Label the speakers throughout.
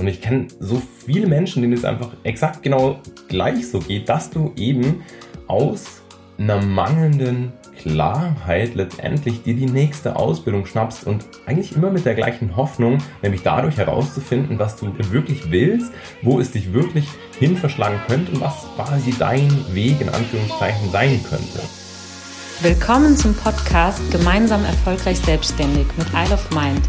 Speaker 1: Und ich kenne so viele Menschen, denen es einfach exakt genau gleich so geht, dass du eben aus einer mangelnden Klarheit letztendlich dir die nächste Ausbildung schnappst und eigentlich immer mit der gleichen Hoffnung, nämlich dadurch herauszufinden, was du wirklich willst, wo es dich wirklich hin verschlagen könnte und was quasi dein Weg in Anführungszeichen sein könnte.
Speaker 2: Willkommen zum Podcast Gemeinsam erfolgreich selbstständig mit Isle of Mind.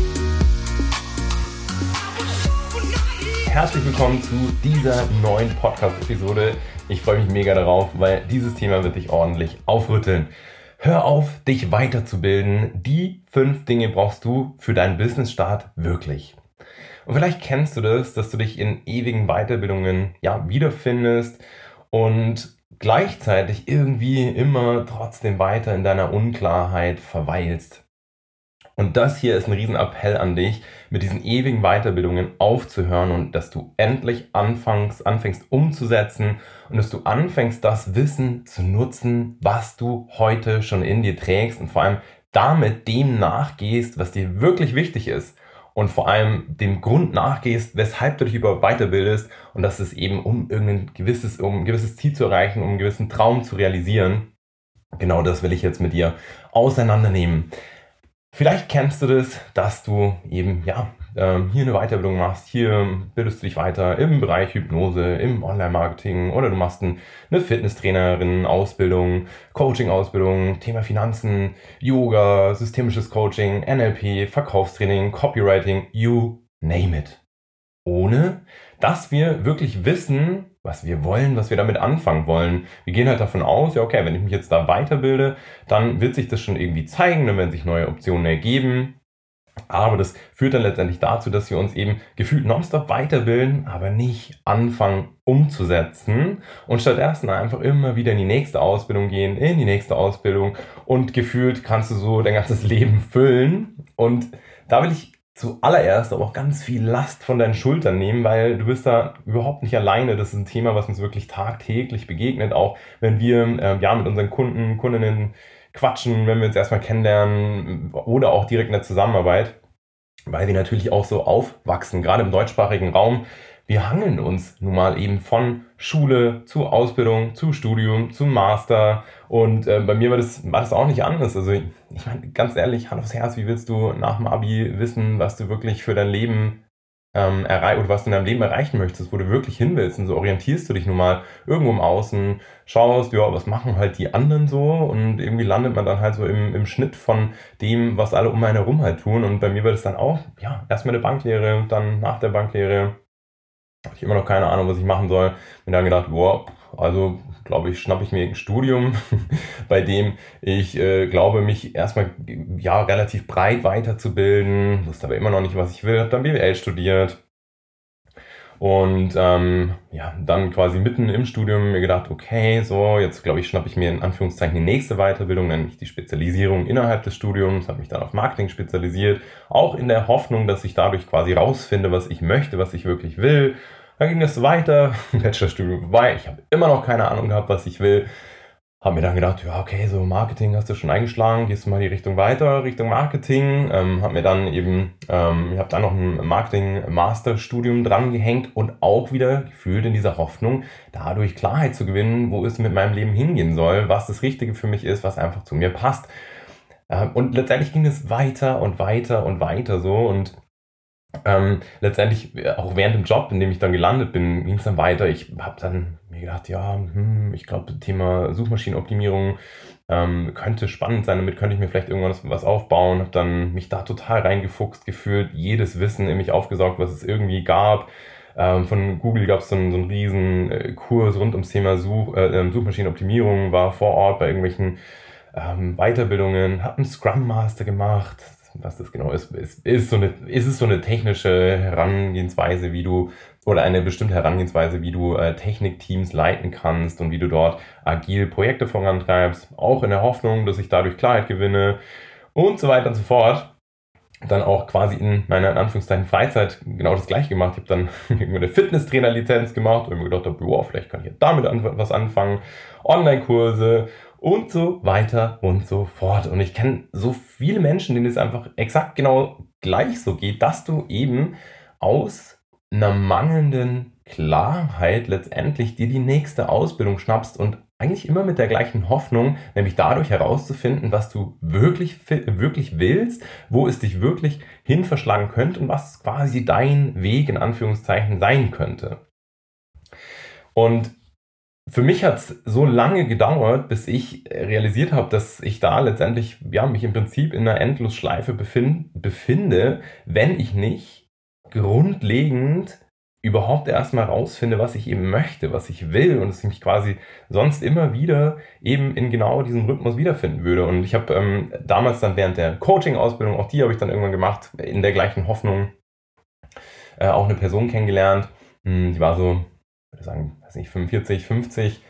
Speaker 1: Herzlich willkommen zu dieser neuen Podcast-Episode. Ich freue mich mega darauf, weil dieses Thema wird dich ordentlich aufrütteln. Hör auf, dich weiterzubilden. Die fünf Dinge brauchst du für deinen Business-Start wirklich. Und vielleicht kennst du das, dass du dich in ewigen Weiterbildungen ja, wiederfindest und gleichzeitig irgendwie immer trotzdem weiter in deiner Unklarheit verweilst. Und das hier ist ein Riesenappell an dich, mit diesen ewigen Weiterbildungen aufzuhören und dass du endlich anfängst, anfängst umzusetzen und dass du anfängst, das Wissen zu nutzen, was du heute schon in dir trägst und vor allem damit dem nachgehst, was dir wirklich wichtig ist und vor allem dem Grund nachgehst, weshalb du dich überhaupt weiterbildest und das ist eben um irgendein gewisses, um ein gewisses Ziel zu erreichen, um einen gewissen Traum zu realisieren. Genau das will ich jetzt mit dir auseinandernehmen. Vielleicht kennst du das, dass du eben ja ähm, hier eine Weiterbildung machst, hier bildest du dich weiter im Bereich Hypnose, im Online-Marketing oder du machst eine Fitnesstrainerin-Ausbildung, Coaching-Ausbildung, Thema Finanzen, Yoga, systemisches Coaching, NLP, Verkaufstraining, Copywriting, you name it. Ohne dass wir wirklich wissen, was wir wollen, was wir damit anfangen wollen. Wir gehen halt davon aus, ja, okay, wenn ich mich jetzt da weiterbilde, dann wird sich das schon irgendwie zeigen, dann werden sich neue Optionen ergeben. Aber das führt dann letztendlich dazu, dass wir uns eben gefühlt nonstop weiterbilden, aber nicht anfangen umzusetzen und stattdessen einfach immer wieder in die nächste Ausbildung gehen, in die nächste Ausbildung und gefühlt kannst du so dein ganzes Leben füllen. Und da will ich zuallererst aber auch ganz viel Last von deinen Schultern nehmen, weil du bist da überhaupt nicht alleine. Das ist ein Thema, was uns wirklich tagtäglich begegnet, auch wenn wir äh, ja mit unseren Kunden, Kundinnen quatschen, wenn wir uns erstmal kennenlernen oder auch direkt in der Zusammenarbeit, weil wir natürlich auch so aufwachsen, gerade im deutschsprachigen Raum wir hangeln uns nun mal eben von Schule zu Ausbildung, zu Studium, zum Master. Und äh, bei mir war das, war das auch nicht anders. Also ich, ich meine, ganz ehrlich, Hand aufs Herz, wie willst du nach dem Abi wissen, was du wirklich für dein Leben ähm, oder was du in deinem Leben erreichen möchtest, wo du wirklich hin willst. Und so orientierst du dich nun mal irgendwo im Außen, schaust, ja, was machen halt die anderen so und irgendwie landet man dann halt so im, im Schnitt von dem, was alle um einen herum halt tun. Und bei mir war das dann auch, ja, erstmal eine Banklehre, dann nach der Banklehre hatte ich immer noch keine Ahnung, was ich machen soll. Bin dann gedacht, boah, also glaube ich, schnappe ich mir ein Studium, bei dem ich äh, glaube, mich erstmal ja relativ breit weiterzubilden, wusste aber immer noch nicht, was ich will, habe dann BWL studiert, und ähm, ja, dann quasi mitten im Studium mir gedacht, okay, so, jetzt glaube ich, schnappe ich mir in Anführungszeichen die nächste Weiterbildung, nämlich die Spezialisierung innerhalb des Studiums, habe mich dann auf Marketing spezialisiert, auch in der Hoffnung, dass ich dadurch quasi rausfinde, was ich möchte, was ich wirklich will. Dann ging es weiter, Bachelorstudium vorbei, ich habe immer noch keine Ahnung gehabt, was ich will. Habe mir dann gedacht, ja, okay, so Marketing hast du schon eingeschlagen, gehst du mal die Richtung weiter, Richtung Marketing. Ähm, habe mir dann eben, ähm, ich habe dann noch ein Marketing-Masterstudium dran gehängt und auch wieder gefühlt in dieser Hoffnung, dadurch Klarheit zu gewinnen, wo es mit meinem Leben hingehen soll, was das Richtige für mich ist, was einfach zu mir passt. Ähm, und letztendlich ging es weiter und weiter und weiter so und ähm, letztendlich, äh, auch während dem Job, in dem ich dann gelandet bin, ging es dann weiter. Ich habe dann mir gedacht, ja, hm, ich glaube, Thema Suchmaschinenoptimierung ähm, könnte spannend sein. Damit könnte ich mir vielleicht irgendwann was aufbauen. Habe dann mich da total reingefuchst gefühlt, jedes Wissen in mich aufgesaugt, was es irgendwie gab. Ähm, von Google gab es so, einen, so einen riesen äh, Kurs rund ums Thema Such, äh, ähm, Suchmaschinenoptimierung, war vor Ort bei irgendwelchen ähm, Weiterbildungen, habe einen Scrum Master gemacht, was das genau ist, ist, ist, so eine, ist es so eine technische Herangehensweise, wie du, oder eine bestimmte Herangehensweise, wie du äh, Technikteams leiten kannst und wie du dort agil Projekte vorantreibst, auch in der Hoffnung, dass ich dadurch Klarheit gewinne und so weiter und so fort dann auch quasi in meiner in Anführungszeichen Freizeit genau das gleiche gemacht. Ich habe dann eine Fitnesstrainer-Lizenz gemacht und mir gedacht, wow, vielleicht kann ich damit was anfangen. Online-Kurse und so weiter und so fort. Und ich kenne so viele Menschen, denen es einfach exakt genau gleich so geht, dass du eben aus einer mangelnden Klarheit letztendlich dir die nächste Ausbildung schnappst und eigentlich immer mit der gleichen Hoffnung, nämlich dadurch herauszufinden, was du wirklich, wirklich willst, wo es dich wirklich hin verschlagen könnte und was quasi dein Weg in Anführungszeichen sein könnte. Und für mich hat es so lange gedauert, bis ich realisiert habe, dass ich da letztendlich ja, mich im Prinzip in einer Endlosschleife befind, befinde, wenn ich nicht grundlegend überhaupt erstmal rausfinde, was ich eben möchte, was ich will und dass ich mich quasi sonst immer wieder eben in genau diesem Rhythmus wiederfinden würde. Und ich habe ähm, damals dann während der Coaching-Ausbildung, auch die habe ich dann irgendwann gemacht, in der gleichen Hoffnung, äh, auch eine Person kennengelernt, hm, die war so, würde sagen, weiß nicht, 45, 50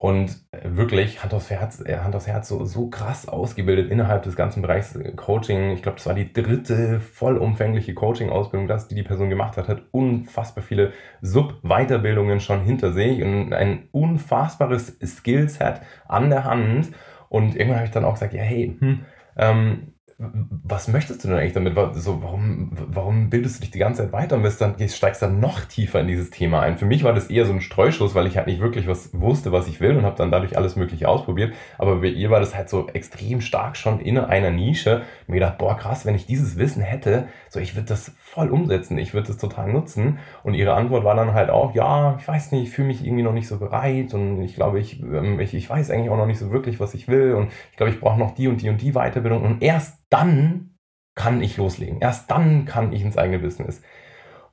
Speaker 1: und wirklich Hand aufs Herz, äh, Hand aufs Herz so, so krass ausgebildet innerhalb des ganzen Bereichs äh, Coaching. Ich glaube, das war die dritte vollumfängliche Coaching-Ausbildung, das die die Person gemacht hat, hat unfassbar viele Sub-Weiterbildungen schon hinter sich und ein unfassbares Skillset an der Hand. Und irgendwann habe ich dann auch gesagt, ja, hey, hm, ähm, was möchtest du denn eigentlich damit? So, warum, warum bildest du dich die ganze Zeit weiter und bist dann, steigst dann noch tiefer in dieses Thema ein? Für mich war das eher so ein Streuschuss, weil ich halt nicht wirklich was wusste, was ich will und habe dann dadurch alles Mögliche ausprobiert. Aber bei ihr war das halt so extrem stark schon in einer Nische. Und mir gedacht, boah, krass, wenn ich dieses Wissen hätte, so ich würde das voll umsetzen, ich würde das total nutzen. Und ihre Antwort war dann halt auch, ja, ich weiß nicht, ich fühle mich irgendwie noch nicht so bereit und ich glaube, ich, ähm, ich, ich weiß eigentlich auch noch nicht so wirklich, was ich will und ich glaube, ich brauche noch die und die und die Weiterbildung. Und erst dann kann ich loslegen. Erst dann kann ich ins eigene Business.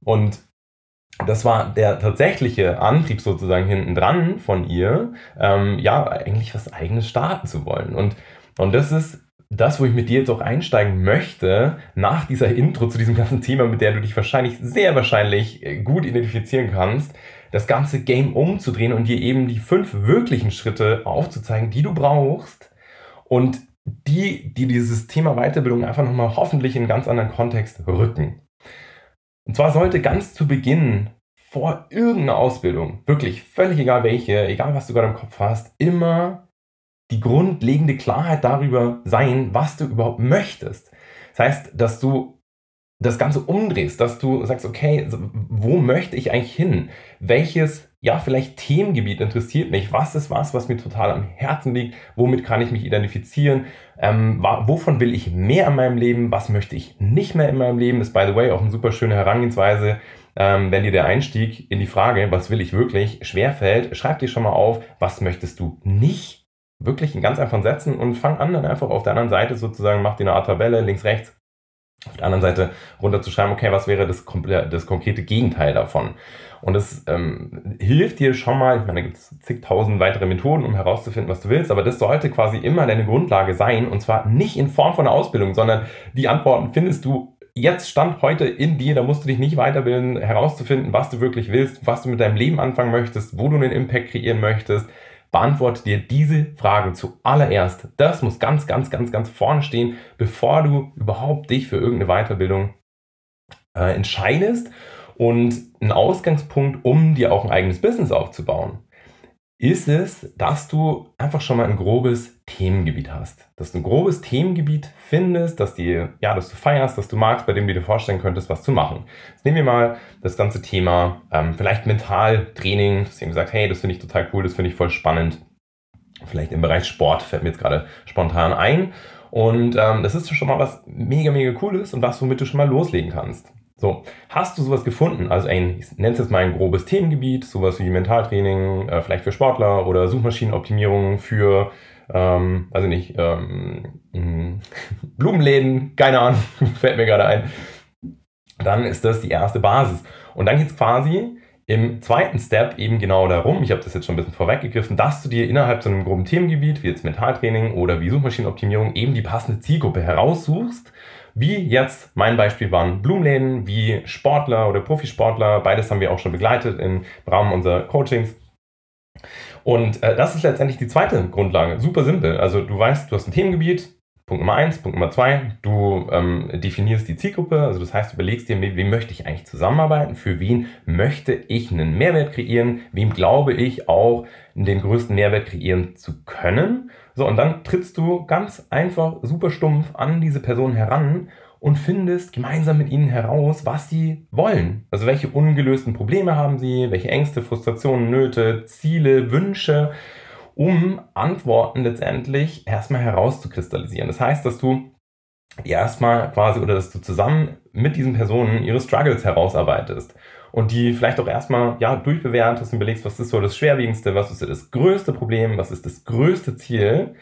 Speaker 1: Und das war der tatsächliche Antrieb sozusagen hinten dran von ihr, ähm, ja, eigentlich was eigenes starten zu wollen. Und, und das ist das, wo ich mit dir jetzt auch einsteigen möchte, nach dieser Intro zu diesem ganzen Thema, mit der du dich wahrscheinlich, sehr wahrscheinlich äh, gut identifizieren kannst, das ganze Game umzudrehen und dir eben die fünf wirklichen Schritte aufzuzeigen, die du brauchst und die, die dieses Thema Weiterbildung einfach nochmal hoffentlich in einen ganz anderen Kontext rücken. Und zwar sollte ganz zu Beginn vor irgendeiner Ausbildung, wirklich völlig egal welche, egal was du gerade im Kopf hast, immer die grundlegende Klarheit darüber sein, was du überhaupt möchtest. Das heißt, dass du das Ganze umdrehst, dass du sagst, okay, wo möchte ich eigentlich hin? Welches, ja, vielleicht Themengebiet interessiert mich? Was ist was, was mir total am Herzen liegt? Womit kann ich mich identifizieren? Ähm, wovon will ich mehr in meinem Leben? Was möchte ich nicht mehr in meinem Leben? Ist, by the way, auch eine super schöne Herangehensweise. Ähm, wenn dir der Einstieg in die Frage, was will ich wirklich, schwerfällt, schreib dir schon mal auf, was möchtest du nicht? Wirklich in ganz einfachen Sätzen und fang an, dann einfach auf der anderen Seite sozusagen, mach dir eine Art Tabelle, links, rechts, auf der anderen Seite runterzuschreiben, okay, was wäre das, das konkrete Gegenteil davon? Und das ähm, hilft dir schon mal, ich meine, da gibt es zigtausend weitere Methoden, um herauszufinden, was du willst, aber das sollte quasi immer deine Grundlage sein und zwar nicht in Form von einer Ausbildung, sondern die Antworten findest du jetzt Stand heute in dir, da musst du dich nicht weiterbilden, herauszufinden, was du wirklich willst, was du mit deinem Leben anfangen möchtest, wo du einen Impact kreieren möchtest, beantworte dir diese Fragen zuallererst. Das muss ganz, ganz, ganz, ganz vorne stehen, bevor du überhaupt dich für irgendeine Weiterbildung äh, entscheidest. Und ein Ausgangspunkt, um dir auch ein eigenes Business aufzubauen, ist es, dass du einfach schon mal ein grobes Themengebiet hast. Dass du ein grobes Themengebiet findest, dass, die, ja, dass du feierst, dass du magst, bei dem du dir vorstellen könntest, was zu machen. Jetzt nehmen wir mal das ganze Thema, ähm, vielleicht Mentaltraining, dass du gesagt hey, das finde ich total cool, das finde ich voll spannend. Vielleicht im Bereich Sport fällt mir jetzt gerade spontan ein. Und ähm, das ist schon mal was mega, mega cooles und was, womit du schon mal loslegen kannst. So, hast du sowas gefunden? Also ein, ich nenne es jetzt mal ein grobes Themengebiet, sowas wie Mentaltraining, äh, vielleicht für Sportler oder Suchmaschinenoptimierung für, ähm, ich nicht, ähm, hm, Blumenläden, keine Ahnung, fällt mir gerade ein. Dann ist das die erste Basis. Und dann geht es quasi im zweiten Step eben genau darum, ich habe das jetzt schon ein bisschen vorweggegriffen, dass du dir innerhalb so einem groben Themengebiet, wie jetzt Mentaltraining oder wie Suchmaschinenoptimierung, eben die passende Zielgruppe heraussuchst Wie jetzt mein Beispiel waren Blumenläden, wie Sportler oder Profisportler. Beides haben wir auch schon begleitet im Rahmen unserer Coachings. Und äh, das ist letztendlich die zweite Grundlage. Super simpel. Also du weißt, du hast ein Themengebiet, Punkt Nummer eins, Punkt Nummer zwei, du ähm, definierst die Zielgruppe, also das heißt, du überlegst dir, wem möchte ich eigentlich zusammenarbeiten, für wen möchte ich einen Mehrwert kreieren, wem glaube ich auch den größten Mehrwert kreieren zu können. So, und dann trittst du ganz einfach, super stumpf an diese Person heran und findest gemeinsam mit ihnen heraus, was sie wollen. Also welche ungelösten Probleme haben sie, welche Ängste, Frustrationen, Nöte, Ziele, Wünsche um Antworten letztendlich erstmal herauszukristallisieren. Das heißt, dass du erstmal quasi oder dass du zusammen mit diesen Personen ihre Struggles herausarbeitest und die vielleicht auch erstmal ja durchbewertest und überlegst, was ist so das schwerwiegendste, was ist das größte Problem, was ist das größte Ziel?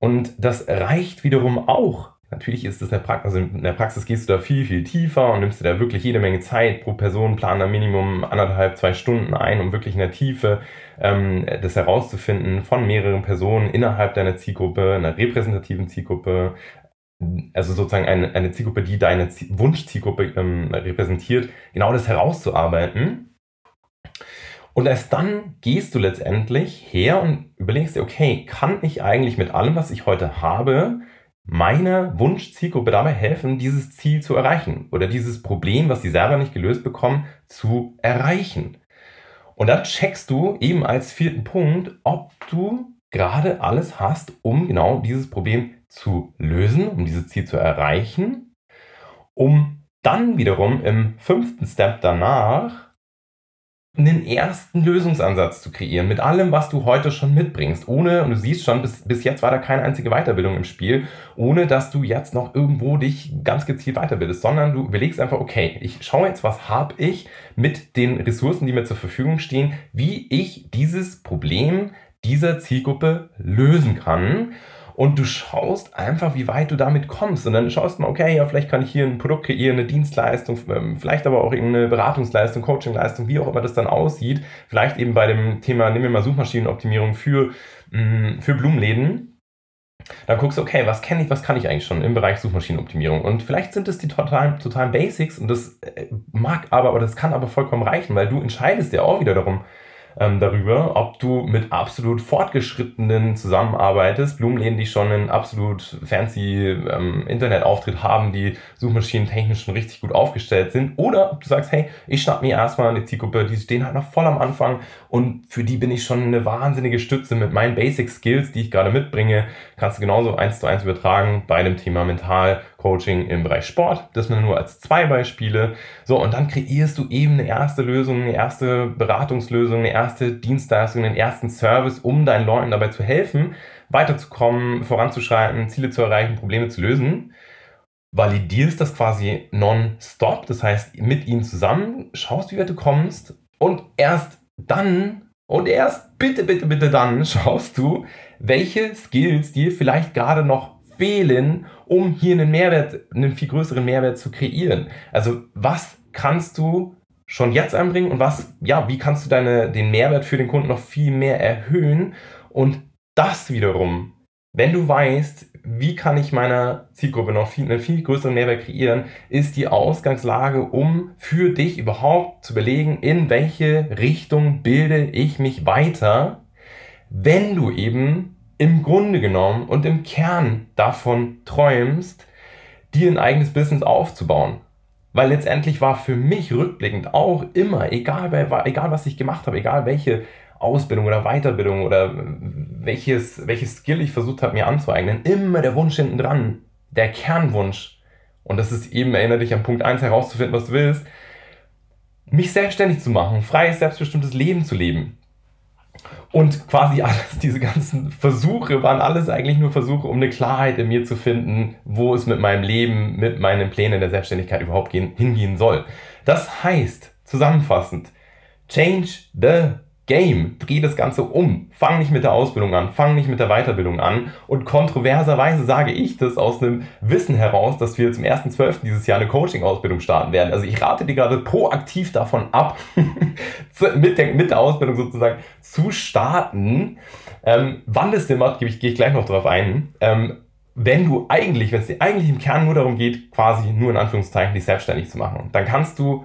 Speaker 1: Und das reicht wiederum auch. Natürlich ist es in der Praxis, also in der Praxis gehst du da viel, viel tiefer und nimmst dir da wirklich jede Menge Zeit pro Person, plan da Minimum anderthalb, zwei Stunden ein, um wirklich in der Tiefe ähm, das herauszufinden von mehreren Personen innerhalb deiner Zielgruppe, einer repräsentativen Zielgruppe, also sozusagen eine, eine Zielgruppe, die deine Wunschzielgruppe ähm, repräsentiert, genau das herauszuarbeiten. Und erst dann gehst du letztendlich her und überlegst dir, okay, kann ich eigentlich mit allem, was ich heute habe, meiner Wunschzielgruppe dabei helfen, dieses Ziel zu erreichen oder dieses Problem, was sie selber nicht gelöst bekommen, zu erreichen. Und dann checkst du eben als vierten Punkt, ob du gerade alles hast, um genau dieses Problem zu lösen, um dieses Ziel zu erreichen, um dann wiederum im fünften Step danach einen ersten Lösungsansatz zu kreieren mit allem, was du heute schon mitbringst, ohne, und du siehst schon, bis, bis jetzt war da keine einzige Weiterbildung im Spiel, ohne dass du jetzt noch irgendwo dich ganz gezielt weiterbildest, sondern du überlegst einfach, okay, ich schaue jetzt, was habe ich mit den Ressourcen, die mir zur Verfügung stehen, wie ich dieses Problem dieser Zielgruppe lösen kann und du schaust einfach, wie weit du damit kommst. Und dann schaust du mal, okay, ja, vielleicht kann ich hier ein Produkt kreieren, eine Dienstleistung, ähm, vielleicht aber auch irgendeine Beratungsleistung, Coachingleistung, wie auch immer das dann aussieht. Vielleicht eben bei dem Thema, nehmen wir mal Suchmaschinenoptimierung für, mm, für Blumenläden. Dann guckst du, okay, was kenne ich, was kann ich eigentlich schon im Bereich Suchmaschinenoptimierung? Und vielleicht sind es die totalen, totalen Basics und das äh, mag aber, oder das kann aber vollkommen reichen, weil du entscheidest ja auch wieder darum, ähm, darüber, ob du mit absolut fortgeschrittenen zusammenarbeitest, Blumenläden, die schon einen absolut fancy ähm, Internetauftritt haben, die Suchmaschinen technisch schon richtig gut aufgestellt sind, oder ob du sagst, hey, ich schnapp mir erstmal eine Zielgruppe, die stehen halt noch voll am Anfang und für die bin ich schon eine wahnsinnige Stütze mit meinen Basic Skills, die ich gerade mitbringe, kannst du genauso eins zu eins übertragen bei dem Thema Mental Coaching im Bereich Sport. Das nur als zwei Beispiele. So, und dann kreierst du eben eine erste Lösung, eine erste Beratungslösung, eine erste Dienstleistung, einen ersten Service, um deinen Leuten dabei zu helfen, weiterzukommen, voranzuschreiten, Ziele zu erreichen, Probleme zu lösen. Validierst das quasi non-stop, das heißt mit ihnen zusammen, schaust, wie weit du kommst und erst dann und erst bitte, bitte, bitte dann schaust du, welche Skills dir vielleicht gerade noch fehlen, um hier einen Mehrwert, einen viel größeren Mehrwert zu kreieren. Also was kannst du schon jetzt einbringen und was, ja, wie kannst du deine, den Mehrwert für den Kunden noch viel mehr erhöhen und das wiederum, wenn du weißt, wie kann ich meiner Zielgruppe noch viel, einen viel größeren Mehrwert kreieren, ist die Ausgangslage, um für dich überhaupt zu überlegen, in welche Richtung bilde ich mich weiter, wenn du eben im Grunde genommen und im Kern davon träumst, dir ein eigenes Business aufzubauen. Weil letztendlich war für mich rückblickend auch immer, egal, egal was ich gemacht habe, egal welche Ausbildung oder Weiterbildung oder welches, welches Skill ich versucht habe mir anzueignen, immer der Wunsch hinten dran, der Kernwunsch. Und das ist eben, erinnere dich an Punkt 1 herauszufinden, was du willst, mich selbstständig zu machen, freies, selbstbestimmtes Leben zu leben. Und quasi alles, diese ganzen Versuche waren alles eigentlich nur Versuche, um eine Klarheit in mir zu finden, wo es mit meinem Leben, mit meinen Plänen der Selbstständigkeit überhaupt gehen, hingehen soll. Das heißt, zusammenfassend, change the Game, dreh das Ganze um. Fang nicht mit der Ausbildung an, fang nicht mit der Weiterbildung an. Und kontroverserweise sage ich das aus einem Wissen heraus, dass wir zum 1.12. dieses Jahr eine Coaching-Ausbildung starten werden. Also ich rate dir gerade proaktiv davon ab, mit, der, mit der Ausbildung sozusagen zu starten. Ähm, wann das Sinn macht, gehe ich, geh ich gleich noch drauf ein. Ähm, wenn du eigentlich, wenn es dir eigentlich im Kern nur darum geht, quasi nur in Anführungszeichen dich selbstständig zu machen, dann kannst du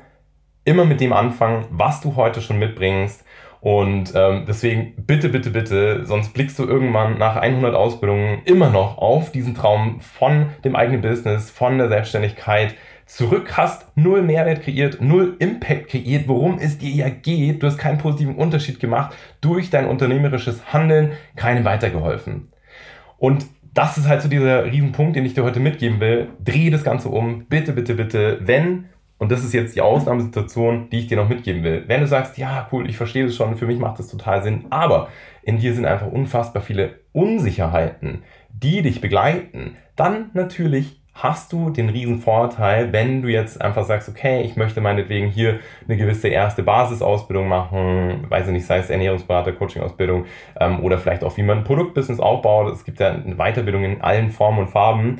Speaker 1: immer mit dem anfangen, was du heute schon mitbringst. Und ähm, deswegen bitte, bitte, bitte, sonst blickst du irgendwann nach 100 Ausbildungen immer noch auf diesen Traum von dem eigenen Business, von der Selbstständigkeit zurück, hast null Mehrwert kreiert, null Impact kreiert, worum es dir ja geht. Du hast keinen positiven Unterschied gemacht durch dein unternehmerisches Handeln, keinem weitergeholfen. Und das ist halt so dieser Riesenpunkt, den ich dir heute mitgeben will. Dreh das Ganze um. Bitte, bitte, bitte. Wenn, und das ist jetzt die Ausnahmesituation, die ich dir noch mitgeben will. Wenn du sagst, ja, cool, ich verstehe das schon, für mich macht das total Sinn, aber in dir sind einfach unfassbar viele Unsicherheiten, die dich begleiten, dann natürlich hast du den riesen Vorteil, wenn du jetzt einfach sagst, okay, ich möchte meinetwegen hier eine gewisse erste Basisausbildung machen, weiß ich nicht, sei es Ernährungsberater, Coaching-Ausbildung ähm, oder vielleicht auch, wie man ein Produktbusiness aufbaut. Es gibt ja eine Weiterbildung in allen Formen und Farben.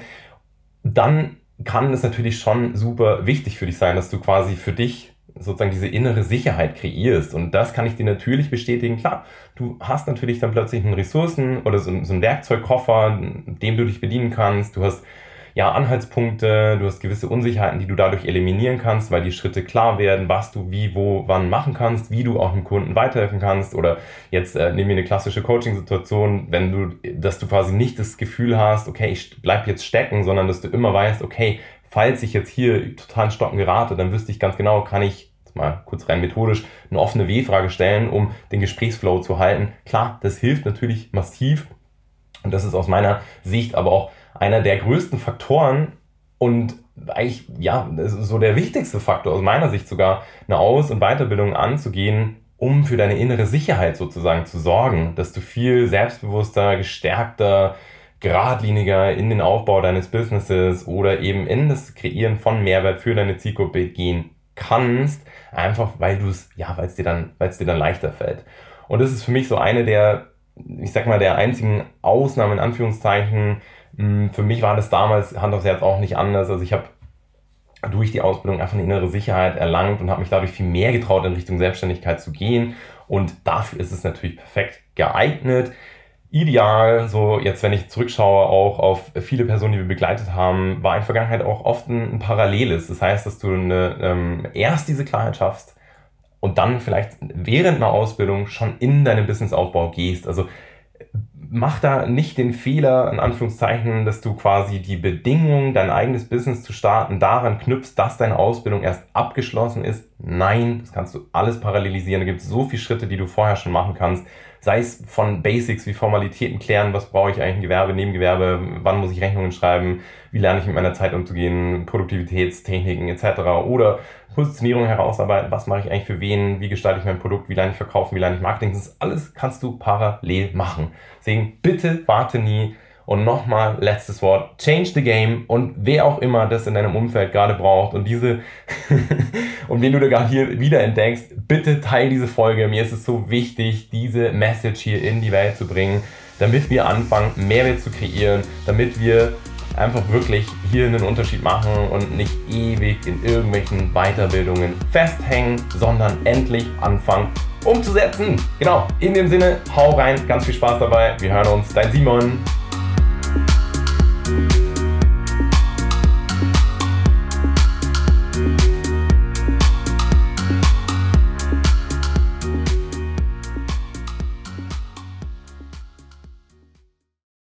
Speaker 1: Dann kann es natürlich schon super wichtig für dich sein, dass du quasi für dich sozusagen diese innere Sicherheit kreierst. Und das kann ich dir natürlich bestätigen. Klar, du hast natürlich dann plötzlich einen Ressourcen oder so, so einen Werkzeugkoffer, dem du dich bedienen kannst. Du hast ja, Anhaltspunkte, du hast gewisse Unsicherheiten, die du dadurch eliminieren kannst, weil die Schritte klar werden, was du wie, wo, wann machen kannst, wie du auch dem Kunden weiterhelfen kannst. Oder jetzt äh, nehmen wir eine klassische Coaching-Situation, wenn du, dass du quasi nicht das Gefühl hast, okay, ich bleib jetzt stecken, sondern dass du immer weißt, okay, falls ich jetzt hier total Stocken gerate, dann wüsste ich ganz genau, kann ich mal kurz rein methodisch eine offene W-Frage stellen, um den Gesprächsflow zu halten. Klar, das hilft natürlich massiv und das ist aus meiner Sicht aber auch einer der größten Faktoren und eigentlich, ja, so der wichtigste Faktor aus meiner Sicht sogar, eine Aus- und Weiterbildung anzugehen, um für deine innere Sicherheit sozusagen zu sorgen, dass du viel selbstbewusster, gestärkter, geradliniger in den Aufbau deines Businesses oder eben in das Kreieren von Mehrwert für deine Zielgruppe gehen kannst, einfach weil du es, ja, weil es dir dann, weil es dir dann leichter fällt. Und das ist für mich so eine der, ich sag mal, der einzigen Ausnahmen in Anführungszeichen, für mich war das damals Hand aufs Herz auch nicht anders. Also ich habe durch die Ausbildung einfach eine innere Sicherheit erlangt und habe mich dadurch viel mehr getraut, in Richtung Selbstständigkeit zu gehen. Und dafür ist es natürlich perfekt geeignet. Ideal, so jetzt, wenn ich zurückschaue, auch auf viele Personen, die wir begleitet haben, war in Vergangenheit auch oft ein, ein Paralleles. Das heißt, dass du eine, ähm, erst diese Klarheit schaffst und dann vielleicht während einer Ausbildung schon in deinen Businessaufbau gehst. Also mach da nicht den Fehler, in Anführungszeichen, dass du quasi die Bedingungen, dein eigenes Business zu starten, daran knüpfst, dass deine Ausbildung erst abgeschlossen ist. Nein, das kannst du alles parallelisieren. Da gibt es so viele Schritte, die du vorher schon machen kannst. Sei es von Basics wie Formalitäten klären, was brauche ich eigentlich ein Gewerbe, Nebengewerbe, wann muss ich Rechnungen schreiben, wie lerne ich mit meiner Zeit umzugehen, Produktivitätstechniken etc. Oder Positionierung herausarbeiten, was mache ich eigentlich für wen, wie gestalte ich mein Produkt, wie lerne ich verkaufen, wie lerne ich Marketing. Das alles kannst du parallel machen. Deswegen bitte warte nie. Und nochmal letztes Wort, change the game und wer auch immer das in deinem Umfeld gerade braucht und diese und wen du da gerade hier wieder entdeckst, bitte teil diese Folge. Mir ist es so wichtig, diese Message hier in die Welt zu bringen, damit wir anfangen, Mehrwert zu kreieren, damit wir einfach wirklich hier einen Unterschied machen und nicht ewig in irgendwelchen Weiterbildungen festhängen, sondern endlich anfangen umzusetzen. Genau, in dem Sinne, hau rein, ganz viel Spaß dabei. Wir hören uns, dein Simon.